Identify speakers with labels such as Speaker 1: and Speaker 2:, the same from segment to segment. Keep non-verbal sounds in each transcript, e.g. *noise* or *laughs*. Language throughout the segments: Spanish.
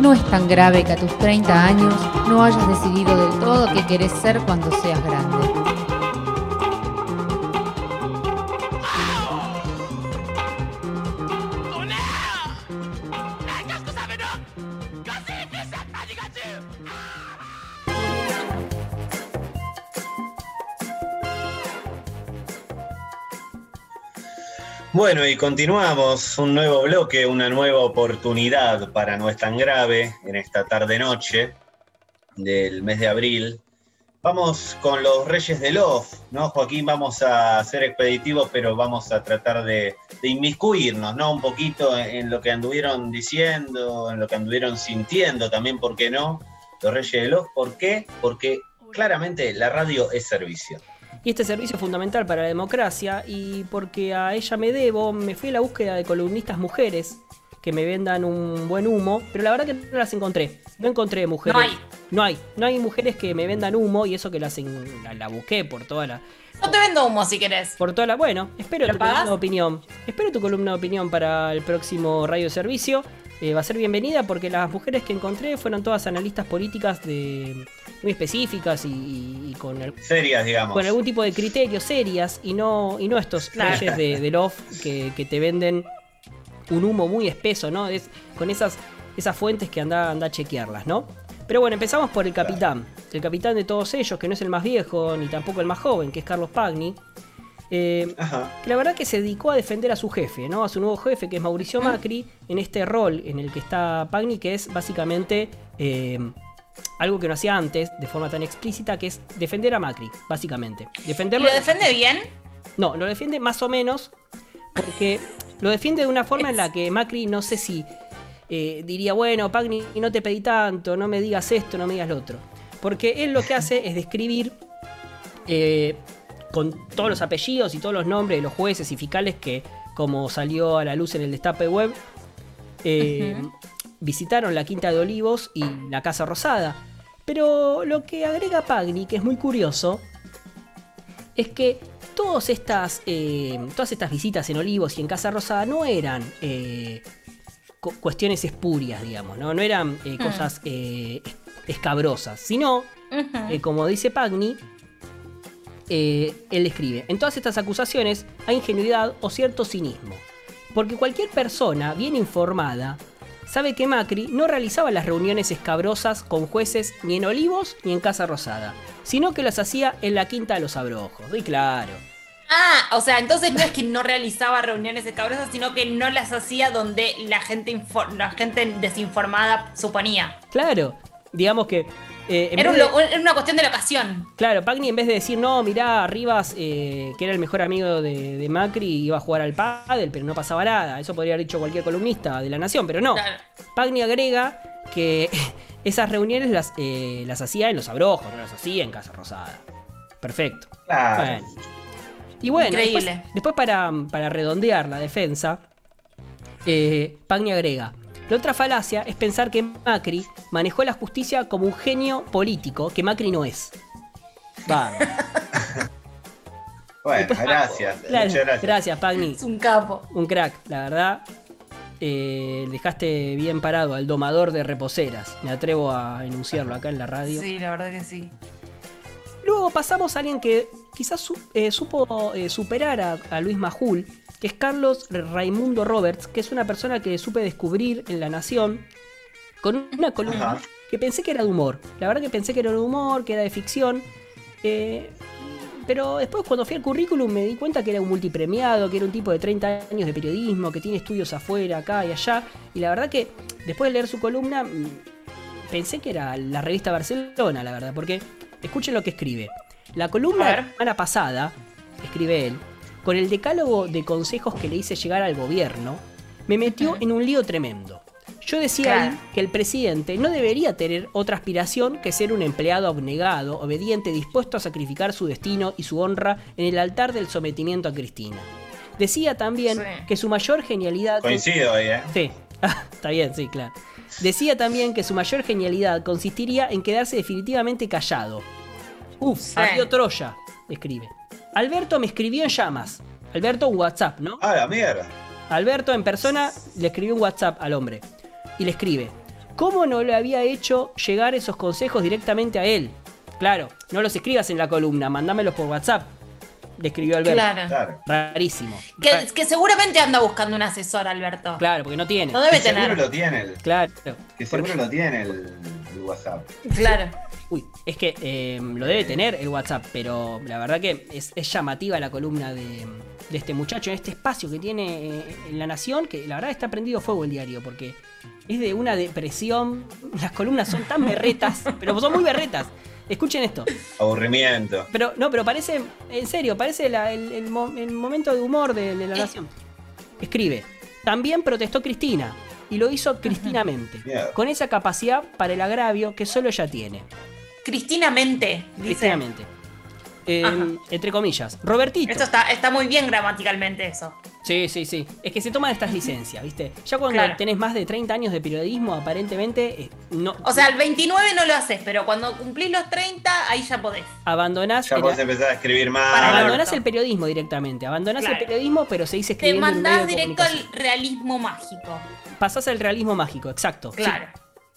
Speaker 1: no es tan grave que a tus 30 años no hayas decidido del todo qué querés ser cuando seas grande.
Speaker 2: Bueno, y continuamos un nuevo bloque, una nueva oportunidad para No es tan grave en esta tarde-noche del mes de abril. Vamos con los Reyes del Love, ¿no? Joaquín, vamos a ser expeditivos, pero vamos a tratar de, de inmiscuirnos, ¿no? Un poquito en lo que anduvieron diciendo, en lo que anduvieron sintiendo también, ¿por qué no? Los Reyes del Love, ¿por qué? Porque claramente la radio es servicio.
Speaker 3: Y este servicio es fundamental para la democracia y porque a ella me debo, me fui a la búsqueda de columnistas mujeres que me vendan un buen humo, pero la verdad que no las encontré. No encontré mujeres.
Speaker 4: No hay.
Speaker 3: No hay. No hay mujeres que me vendan humo y eso que las en- la, la busqué por toda la...
Speaker 4: No te vendo humo si querés.
Speaker 3: Por toda la... Bueno, espero
Speaker 4: ¿Lo
Speaker 3: tu
Speaker 4: pagás?
Speaker 3: columna de opinión. Espero tu columna de opinión para el próximo radio servicio. Eh, va a ser bienvenida porque las mujeres que encontré fueron todas analistas políticas de muy específicas y, y- y con el-
Speaker 2: Serias, digamos.
Speaker 3: con algún tipo de criterio serias y no, y no estos reyes de, de Love que, que te venden un humo muy espeso, ¿no? Es, con esas, esas fuentes que anda, anda a chequearlas, ¿no? Pero bueno, empezamos por el capitán. El capitán de todos ellos, que no es el más viejo ni tampoco el más joven, que es Carlos Pagni. Eh,
Speaker 2: Ajá.
Speaker 3: que la verdad que se dedicó a defender a su jefe, ¿no? A su nuevo jefe, que es Mauricio Macri, en este rol en el que está Pagni, que es básicamente eh, algo que no hacía antes de forma tan explícita, que es defender a Macri, básicamente.
Speaker 4: ¿Y
Speaker 3: Defenderlo.
Speaker 4: lo defiende bien?
Speaker 3: No, lo defiende más o menos porque lo defiende de una forma en la que Macri no sé si eh, diría, bueno, Pagni, no te pedí tanto, no me digas esto, no me digas lo otro. Porque él lo que hace es describir eh, con todos los apellidos y todos los nombres de los jueces y fiscales que, como salió a la luz en el destape web, eh, visitaron la Quinta de Olivos y la Casa Rosada. Pero lo que agrega Pagni, que es muy curioso, es que todas estas, eh, todas estas visitas en Olivos y en Casa Rosada no eran eh, cu- cuestiones espurias, digamos, no, no eran eh, cosas es- escabrosas, sino, como dice Pagni, eh, él escribe, en todas estas acusaciones hay ingenuidad o cierto cinismo, porque cualquier persona bien informada sabe que Macri no realizaba las reuniones escabrosas con jueces ni en Olivos ni en Casa Rosada, sino que las hacía en la Quinta de los Abrojos. Y claro.
Speaker 4: Ah, o sea, entonces no es que no realizaba reuniones escabrosas, sino que no las hacía donde la gente, la gente desinformada suponía.
Speaker 3: Claro, digamos que. Eh,
Speaker 4: Era,
Speaker 3: vez
Speaker 4: un
Speaker 3: de-
Speaker 4: lo- era una cuestión de locación.
Speaker 3: Claro, Pagni en vez de decir, no, mirá, Rivas, eh, que era el mejor amigo de, de Macri, iba a jugar al pádel, pero no pasaba nada. Eso podría haber dicho cualquier columnista de la Nación, pero no.
Speaker 4: Claro.
Speaker 3: Pagni agrega que *laughs* esas reuniones las, eh, las hacía en los abrojos, no las hacía en Casa Rosada. Perfecto.
Speaker 2: Claro.
Speaker 3: Bueno. Y bueno, después,
Speaker 4: Increíble.
Speaker 3: después para, para redondear la defensa, eh, Pagni agrega. La otra falacia es pensar que Macri manejó la justicia como un genio político, que Macri no es. Vamos. *laughs*
Speaker 2: Bueno, gracias. *laughs*
Speaker 3: Claro,
Speaker 2: Muchas gracias.
Speaker 3: gracias, Pagni.
Speaker 4: Es un capo.
Speaker 3: Un crack, la verdad. Eh, dejaste bien parado al domador de reposeras. Me atrevo a enunciarlo acá en la radio.
Speaker 4: Sí, la verdad que sí.
Speaker 3: Luego pasamos a alguien que quizás su- eh, supo eh, superar a, a Luis Majul, que es Carlos Raimundo Roberts, que es una persona que supe descubrir en La Nación con una columna
Speaker 2: Ajá.
Speaker 3: que pensé que era de humor. La verdad que pensé que era de humor, que era de ficción. eh, pero después cuando fui al currículum me di cuenta que era un multipremiado, que era un tipo de 30 años de periodismo, que tiene estudios afuera, acá y allá. Y la verdad que después de leer su columna mm, pensé que era la revista Barcelona, la verdad, porque escuchen lo que escribe. La columna de la semana pasada, escribe él, con el decálogo de consejos que le hice llegar al gobierno, me metió en un lío tremendo. Yo decía
Speaker 4: Claro.
Speaker 3: ahí que el presidente no debería tener otra aspiración que ser un empleado abnegado, obediente, dispuesto a sacrificar su destino y su honra en el altar del sometimiento a Cristina. Decía también
Speaker 4: Sí.
Speaker 3: que su mayor genialidad...
Speaker 2: Coincido ahí, ¿eh?
Speaker 3: Sí, *laughs* Ah, está bien, sí, claro. Decía también que su mayor genialidad consistiría en quedarse definitivamente callado. Uf,
Speaker 4: Sí.
Speaker 3: ardió Troya, escribe. Alberto me escribió en llamas. Alberto un WhatsApp, ¿no?
Speaker 2: Ah, la mierda.
Speaker 3: Alberto en persona le escribió un WhatsApp al hombre. Y le escribe, ¿Cómo no le había hecho llegar esos consejos directamente a él? Claro, no los escribas en la columna, mandámelos por WhatsApp. Le escribió Alberto.
Speaker 4: Claro.
Speaker 2: Claro.
Speaker 3: Rarísimo.
Speaker 4: Que, que seguramente anda buscando un asesor, Alberto.
Speaker 3: Claro, porque no tiene.
Speaker 4: No debe
Speaker 2: Que seguro
Speaker 4: tener.
Speaker 2: lo tiene el,
Speaker 3: Claro.
Speaker 2: que seguro lo tiene el, el WhatsApp.
Speaker 4: Claro.
Speaker 3: Uy, es que eh, lo debe tener el WhatsApp, pero la verdad que es, es llamativa la columna de, de este muchacho en este espacio que tiene eh, en La Nación, que la verdad está prendido fuego el diario, porque es de una depresión. Las columnas son tan berretas, *laughs* pero son muy berretas. Escuchen esto.
Speaker 2: Aburrimiento.
Speaker 3: Pero no, pero parece, en serio, parece la- el, el mo- el momento de humor de, de La Nación. Escribe, también protestó Cristina, y lo hizo cristinamente, con esa capacidad para el agravio que solo ella tiene.
Speaker 4: Cristina Mente. Dice.
Speaker 3: Cristinamente. Eh, entre comillas. Robertito.
Speaker 4: Esto está, está muy bien gramaticalmente eso.
Speaker 3: Sí, sí, sí. Es que se toman estas licencias, ¿viste? Ya cuando
Speaker 4: Claro.
Speaker 3: tenés más de 30 años de periodismo, aparentemente, eh, no.
Speaker 4: O sea, el 29 no lo haces, pero cuando cumplís los 30, ahí ya podés.
Speaker 3: abandonás,
Speaker 2: Ya
Speaker 3: el,
Speaker 2: podés empezar a escribir más.
Speaker 4: Para
Speaker 3: abandonás el periodismo directamente. Abandonás
Speaker 4: Claro.
Speaker 3: el periodismo, pero seguís
Speaker 4: Te
Speaker 3: escribiendo medio
Speaker 4: mandás directo al realismo mágico.
Speaker 3: Pasás al realismo mágico, exacto. sí.
Speaker 4: Claro.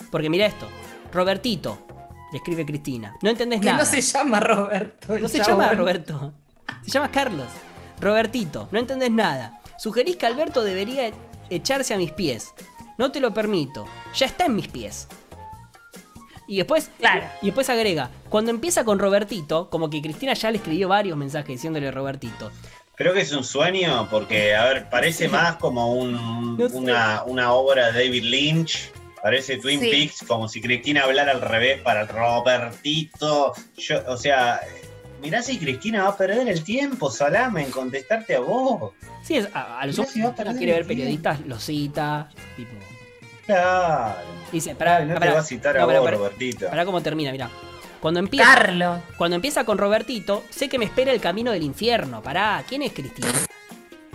Speaker 3: Porque mira esto. Robertito, le escribe Cristina. No entendés
Speaker 4: Que
Speaker 3: nada.
Speaker 4: no se llama Roberto.
Speaker 3: No se
Speaker 4: chabón.
Speaker 3: llama Roberto. Se llama Carlos. Robertito, no entendés nada. Sugerís que Alberto debería echarse a mis pies. No te lo permito. Ya está en mis pies. Y después,
Speaker 4: Claro.
Speaker 3: y después agrega, cuando empieza con Robertito, como que Cristina ya le escribió varios mensajes diciéndole Robertito.
Speaker 2: Creo que es un sueño porque, a ver, parece más como un-
Speaker 3: No sé.
Speaker 2: una, una obra de David Lynch. Parece Twin
Speaker 4: Sí.
Speaker 2: Peaks, como si Cristina hablara al revés para Robertito. Yo, o sea, mirá si Cristina va a perder el tiempo, Salame, en contestarte a vos.
Speaker 3: Sí, es, a, a lo
Speaker 2: Mirá
Speaker 3: sumo,
Speaker 2: si va a
Speaker 3: si
Speaker 2: perder
Speaker 3: quiere ver
Speaker 2: tiempo.
Speaker 3: periodistas, lo cita. Tipo,
Speaker 2: Claro.
Speaker 3: dice, pará,
Speaker 2: no te
Speaker 3: pará,
Speaker 2: va a citar a
Speaker 3: no,
Speaker 2: vos,
Speaker 3: pará,
Speaker 2: Robertito.
Speaker 3: pará cómo termina, mirá. Cuando empieza,
Speaker 4: Carlos.
Speaker 3: cuando empieza con Robertito, sé que me espera el camino del infierno. Pará, ¿quién es Cristina?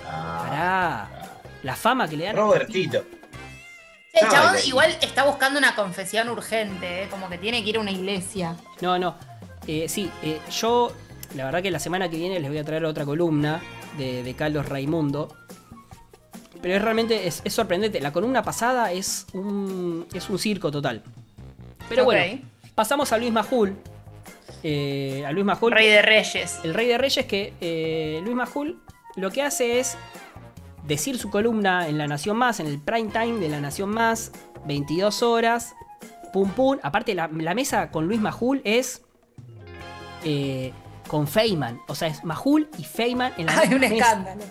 Speaker 2: Ah,
Speaker 3: Pará. La fama que le dan a
Speaker 2: Robertito.
Speaker 4: El
Speaker 2: No,
Speaker 4: chabón igual está buscando una confesión urgente, ¿eh? como que tiene que ir a una iglesia.
Speaker 3: No, no. Eh, sí, eh, yo, la verdad que la semana que viene les voy a traer otra columna de, de Carlos Raimundo. Pero es realmente, es, es sorprendente. La columna pasada es un, es un circo total. Pero bueno, pasamos a Luis Majul. Eh, a Luis Majul.
Speaker 4: Rey de Reyes.
Speaker 3: El Rey de Reyes que eh, Luis Majul lo que hace es decir su columna en La Nación Más, en el prime time de La Nación Más, 22 horas, pum pum. Aparte la, la mesa con Luis Majul es eh, con Feynman, o sea, es Majul y Feynman en la *laughs*
Speaker 4: Hay un
Speaker 3: mesa.
Speaker 4: escándalo.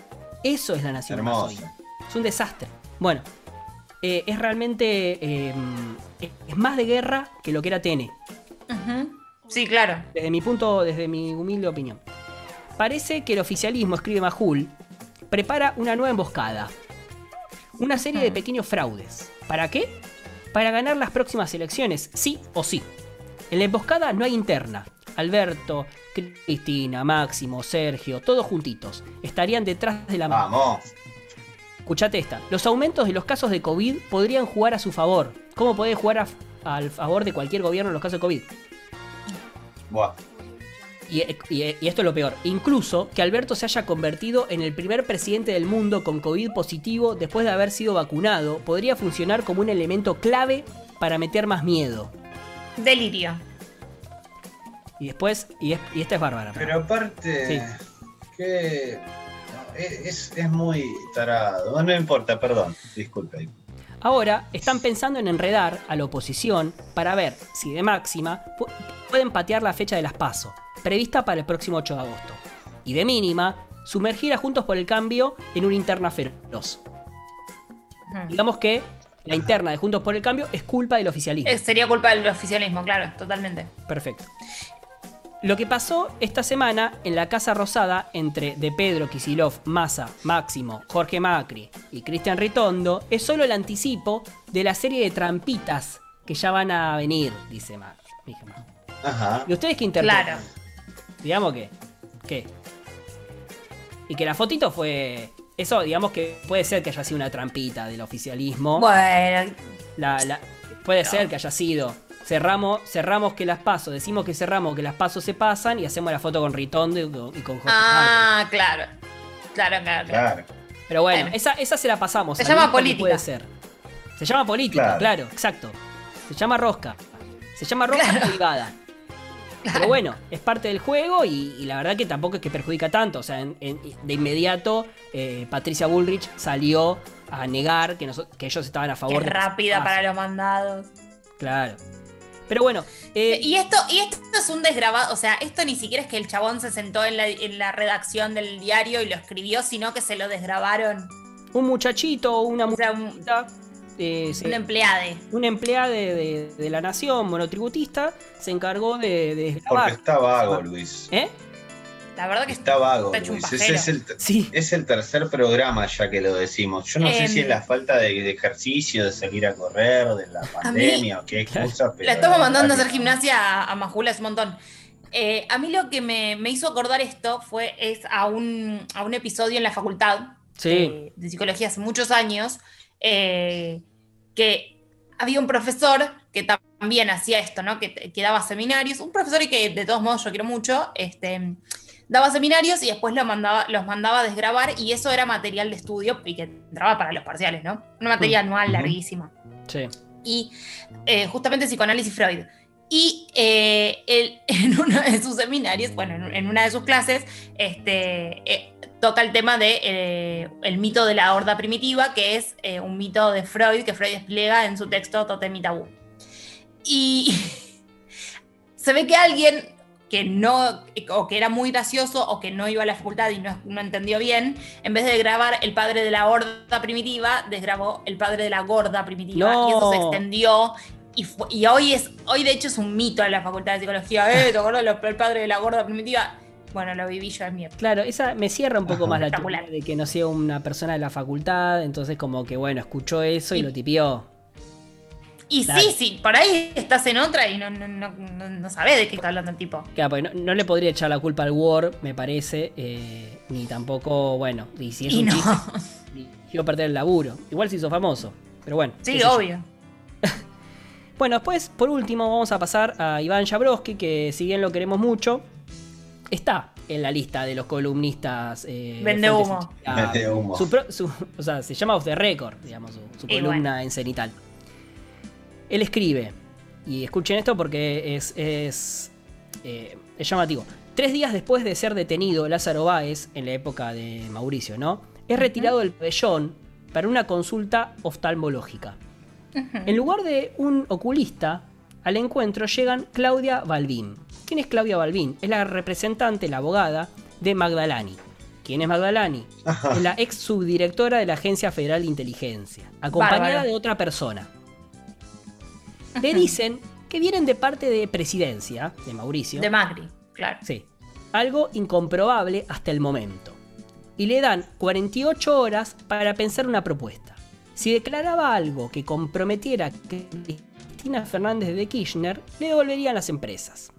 Speaker 3: Eso es La Nación Más hoy.
Speaker 2: Hermoso.
Speaker 3: Es un desastre. Bueno, eh, es realmente eh, es más de guerra que lo que era TN
Speaker 4: Ujú. Sí, claro.
Speaker 3: desde mi punto, desde mi humilde opinión. Parece que el oficialismo, escribe Majul, prepara una nueva emboscada. Una serie de pequeños fraudes. ¿Para qué? Para ganar las próximas elecciones, sí o sí. En la emboscada no hay interna. Alberto, Cristina, Máximo, Sergio, todos juntitos. Estarían detrás de la mano.
Speaker 2: Vamos.
Speaker 3: Escuchate esta. Los aumentos de los casos de COVID podrían jugar a su favor. ¿Cómo puede jugar a- al favor de cualquier gobierno en los casos de COVID?
Speaker 2: Buah.
Speaker 3: Y, y- y esto es lo peor. Incluso que Alberto se haya convertido en el primer presidente del mundo con COVID positivo después de haber sido vacunado podría funcionar como un elemento clave para meter más miedo.
Speaker 4: Delirio.
Speaker 3: Y después, y, es- y esta es bárbara.
Speaker 2: Pero aparte,
Speaker 3: Sí.
Speaker 2: que no, es, es muy tarado. No importa, perdón. Disculpe.
Speaker 3: Ahora están pensando en enredar a la oposición para ver si de máxima pu- pueden patear la fecha de las PASO, prevista para el próximo 8 de agosto. Y de mínima, sumergir a Juntos por el Cambio en una interna feroz.
Speaker 4: Ujú.
Speaker 3: Digamos que la interna de Juntos por el Cambio es culpa del oficialismo.
Speaker 4: Sería culpa del oficialismo, claro, totalmente.
Speaker 3: Perfecto. Lo que pasó esta semana en la Casa Rosada entre De Pedro, Kisilov, Massa, Máximo, Jorge Macri y Cristian Ritondo es solo el anticipo de la serie de trampitas que ya van a venir, dice Macri.
Speaker 2: Ajá.
Speaker 3: ¿Y ustedes qué interpretan?
Speaker 4: Claro.
Speaker 3: Digamos que. ¿Qué? Y que la fotito fue. Eso, digamos que puede ser que haya sido una trampita del oficialismo.
Speaker 4: Bueno,
Speaker 3: La- la- puede ser que haya sido. Cerramos, cerramos que las pasos, decimos que cerramos que las pasos se pasan y hacemos la foto con Ritondo y con, y con Jorge
Speaker 4: ah, claro. Claro, claro, claro.
Speaker 2: Claro.
Speaker 3: Pero bueno,
Speaker 4: Bueno.
Speaker 3: esa, esa se la pasamos.
Speaker 4: Se
Speaker 3: a
Speaker 4: llama política.
Speaker 3: Puede ser. Se llama política,
Speaker 2: Claro.
Speaker 3: claro, exacto. Se llama rosca. Se llama rosca privada. Pero bueno, es parte del juego y, y la verdad que tampoco es que perjudica tanto. O sea, en- en- de inmediato eh, Patricia Bullrich salió a negar que, noso- que ellos estaban a
Speaker 4: Qué
Speaker 3: favor de...
Speaker 4: rápida para los mandados.
Speaker 3: Claro. Pero bueno, eh,
Speaker 4: Y esto, y esto es un desgrabado, o sea, esto ni siquiera es que el chabón se sentó en la, en la redacción del diario y lo escribió, sino que se lo desgrabaron.
Speaker 3: un muchachito o una
Speaker 4: O sea, un,
Speaker 3: muchachita, eh, se-
Speaker 4: un empleade.
Speaker 3: un empleado de, de- de la nación monotributista se encargó de, de
Speaker 2: Porque está vago, Luis.
Speaker 3: ¿Eh?
Speaker 4: La verdad que
Speaker 2: Está vago,
Speaker 4: Está
Speaker 2: Luis. Ese es el, ter-
Speaker 3: Sí.
Speaker 2: es el tercer programa ya que lo decimos. Yo no sé
Speaker 4: Em.
Speaker 2: si es la falta de, de ejercicio, de salir a correr, de la pandemia o qué excusa, pero.
Speaker 4: la estamos mandando a hacer gimnasia a, a Majula es un montón. Eh, a mí lo que me, me hizo acordar esto fue es a un, a un episodio en la facultad
Speaker 3: Sí.
Speaker 4: de, de psicología hace muchos años, eh, que había un profesor que también hacía esto, ¿no? Que, que daba seminarios, un profesor que de todos modos yo quiero mucho, este, daba seminarios y después lo mandaba, los mandaba a desgrabar y eso era material de estudio y que entraba para los parciales, ¿no? Una materia anual
Speaker 2: Ujú.
Speaker 4: larguísima
Speaker 3: Sí.
Speaker 4: y eh, justamente psicoanálisis Freud. Y eh, él *laughs* en uno de sus seminarios, bueno, en, en una de sus clases, este, eh, toca el tema de eh, el mito de la horda primitiva, que es eh, un mito de Freud que Freud despliega en su texto Totem y Tabú. Y *laughs* se ve que alguien que no, o que era muy gracioso, o que no iba a la facultad y no, no entendió bien, en vez de grabar el padre de la horda primitiva, desgrabó el padre de la gorda primitiva.
Speaker 3: No.
Speaker 4: Y eso se extendió. Y, y hoy es, hoy de hecho es un mito en la facultad de psicología. ¿Eh? ¿Te acuerdas el padre de la gorda primitiva? Bueno, lo viví yo en mi época.
Speaker 3: Claro, esa me cierra un poco
Speaker 2: Ajá.
Speaker 3: más la teoría de que no sea una persona de la facultad, entonces como que bueno, escuchó eso y,
Speaker 4: Y-
Speaker 3: lo tipió.
Speaker 4: Y
Speaker 3: Claro.
Speaker 4: sí, sí, por ahí estás en otra y no, no, no, no, sabés de qué está hablando el tipo.
Speaker 3: Claro, porque no, no le podría echar la culpa al Word, me parece, eh, ni tampoco, bueno, y si es
Speaker 4: Y
Speaker 3: un
Speaker 4: no.
Speaker 3: chiste, eligió perder el laburo. Igual se hizo famoso, pero bueno.
Speaker 4: Sí,
Speaker 3: yo.
Speaker 4: obvio. *laughs*
Speaker 3: Bueno, después, por último, vamos a pasar a Iván Jabrowski, que si bien lo queremos mucho, está en la lista de los columnistas. Eh,
Speaker 4: Vende humo.
Speaker 2: Vende humo.
Speaker 3: su pro- su- o sea, se llama Off the Record, digamos, su, columna
Speaker 4: bueno.
Speaker 3: en Cenital. Él escribe, y escuchen esto porque es, es, eh, es llamativo. Tres días después de ser detenido Lázaro Báez, en la época de Mauricio, ¿no? Es retirado del pabellón para una consulta oftalmológica. En lugar de un oculista, al encuentro llegan Claudia Balbín. ¿Quién es Claudia Balbín? Es la representante, la abogada de Magdalani. ¿Quién es Magdalani?
Speaker 2: Ajá.
Speaker 3: Es la ex subdirectora de la Agencia Federal de Inteligencia, acompañada
Speaker 4: Bárbaro.
Speaker 3: de otra persona. Le dicen que vienen de parte de presidencia, de Mauricio.
Speaker 4: De Macri, claro.
Speaker 3: Sí. Algo incomprobable hasta el momento. Y le dan 48 horas para pensar una propuesta. Si declaraba algo que comprometiera a Cristina Fernández de Kirchner, le devolverían las empresas.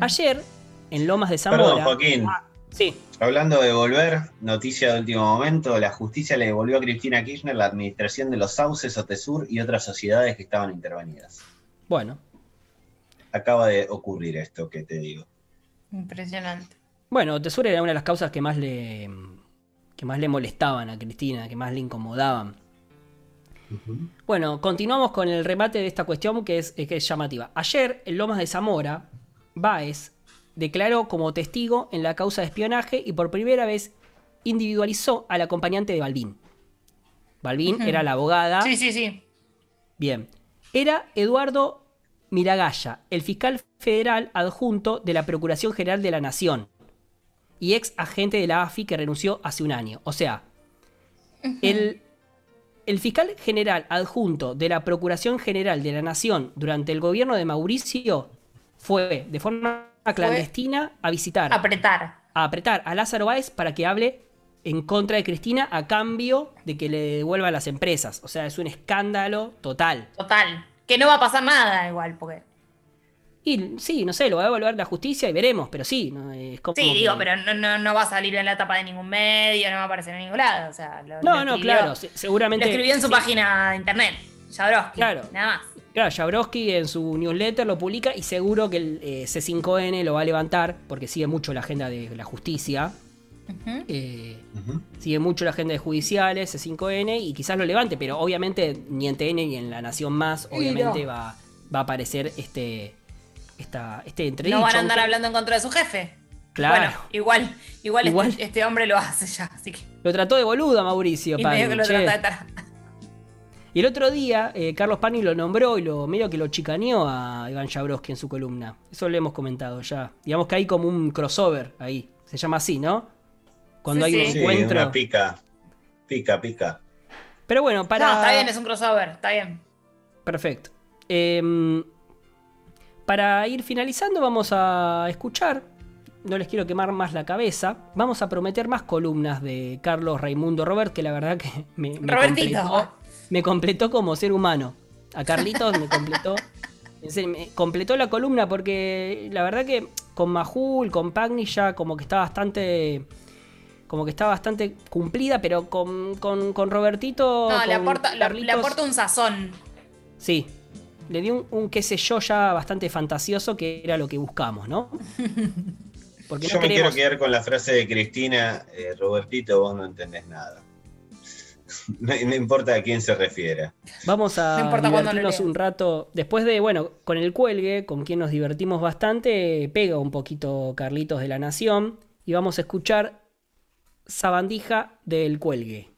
Speaker 3: Ayer, en Lomas de Zamora.
Speaker 2: Perdón, Joaquín.
Speaker 3: Sí,
Speaker 2: Hablando de devolver, noticia de último momento, la justicia le devolvió a Cristina Kirchner la administración de los sauces, Otesur y otras sociedades que estaban intervenidas.
Speaker 3: bueno.
Speaker 2: Acaba de ocurrir esto que te digo.
Speaker 4: Impresionante.
Speaker 3: Bueno, Tesura era una de las causas que más le. que más le molestaban a Cristina, que más le incomodaban. Bueno, continuamos con el remate de esta cuestión que es, que es llamativa. Ayer, en Lomas de Zamora, Baez declaró como testigo en la causa de espionaje y por primera vez individualizó al acompañante de Balbín. Balbín era la abogada.
Speaker 4: Sí, sí, sí.
Speaker 3: Bien. Era Eduardo Miragaya, el fiscal federal adjunto de la Procuración General de la Nación y ex agente de la AFI que renunció hace un año. O sea, el, el fiscal general adjunto de la Procuración General de la Nación durante el gobierno de Mauricio fue de forma clandestina a visitar,
Speaker 4: Apretar.
Speaker 3: a apretar a Lázaro Báez para que hable en contra de Cristina a cambio de que le devuelva las empresas. O sea, es un escándalo total.
Speaker 4: Total. Que no va a pasar nada igual, porque.
Speaker 3: Y sí, no sé, lo va a evaluar la justicia y veremos, pero sí, ¿no? es como
Speaker 4: Sí,
Speaker 3: que-
Speaker 4: digo, pero no, no, no va a salir en la tapa de ningún medio, no va a aparecer en ningún lado. O sea, lo,
Speaker 3: No,
Speaker 4: lo
Speaker 3: no,
Speaker 4: escribió-
Speaker 3: claro, se- seguramente.
Speaker 4: Lo escribió en su
Speaker 3: sí,
Speaker 4: página de internet, Jabroski.
Speaker 3: Claro.
Speaker 4: Nada más.
Speaker 3: Claro, Jabrowski en su newsletter lo publica y seguro que el eh, C5N lo va a levantar porque sigue mucho la agenda de la justicia. Eh, sigue mucho la agenda de judiciales, C5N, y quizás lo levante, pero obviamente ni en TN ni en La Nación Más, obviamente va, va a aparecer este, esta, este entredicho.
Speaker 4: No van a andar
Speaker 3: aunque-
Speaker 4: hablando en contra de su jefe.
Speaker 3: Claro.
Speaker 4: Bueno, igual, igual,
Speaker 3: Igual.
Speaker 4: Este, este hombre lo hace ya, así que.
Speaker 3: Lo trató de boludo a Mauricio
Speaker 4: Y medio que lo
Speaker 3: che.
Speaker 4: trata de
Speaker 3: Y el otro día, eh, Carlos Pani lo nombró y lo medio que lo chicaneó a Iván Jabrowski en su columna. Eso lo hemos comentado ya. Digamos que hay como un crossover ahí. Se llama así, ¿no? Cuando
Speaker 4: Sí,
Speaker 3: hay un
Speaker 4: sí.
Speaker 2: Sí,
Speaker 3: encuentro.
Speaker 2: una pica. Pica, pica.
Speaker 3: Pero bueno, para.
Speaker 4: No, está bien, es un crossover, está bien.
Speaker 3: Perfecto. Em, para ir finalizando, vamos a escuchar. No les quiero quemar más la cabeza. Vamos a prometer más columnas de Carlos Raimundo Robert, que la verdad que me, me
Speaker 4: Robertito.
Speaker 3: completó, me completó como ser humano. A Carlitos me completó. en serio, me completó la columna porque la verdad que con Majul, con Pagni ya como que está bastante. Como que está bastante cumplida, pero con, con, con Robertito.
Speaker 4: No, le aporta, le, aporta un sazón.
Speaker 3: Sí. Le dio un, un qué sé yo ya bastante fantasioso que era lo que buscamos, ¿no? *laughs* Porque
Speaker 2: Yo
Speaker 3: no
Speaker 2: me quiero quedar con la frase de Cristina, eh, Robertito, vos no entendés nada. *laughs* No, no importa a quién se refiere.
Speaker 3: Vamos a
Speaker 4: No
Speaker 3: divertirnos un rato. Después de, bueno, con el cuelgue, con quien nos divertimos bastante, pega un poquito Carlitos de la Nación. Y vamos a escuchar Sabandija del cuelgue.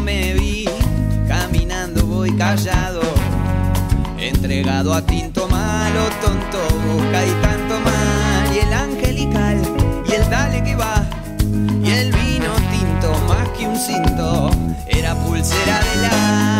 Speaker 5: Me vi, caminando voy callado, entregado a tinto malo, tonto, boca y tanto mal, y el angelical, y el dale que va, y el vino tinto, más que un cinto, era pulsera del agua,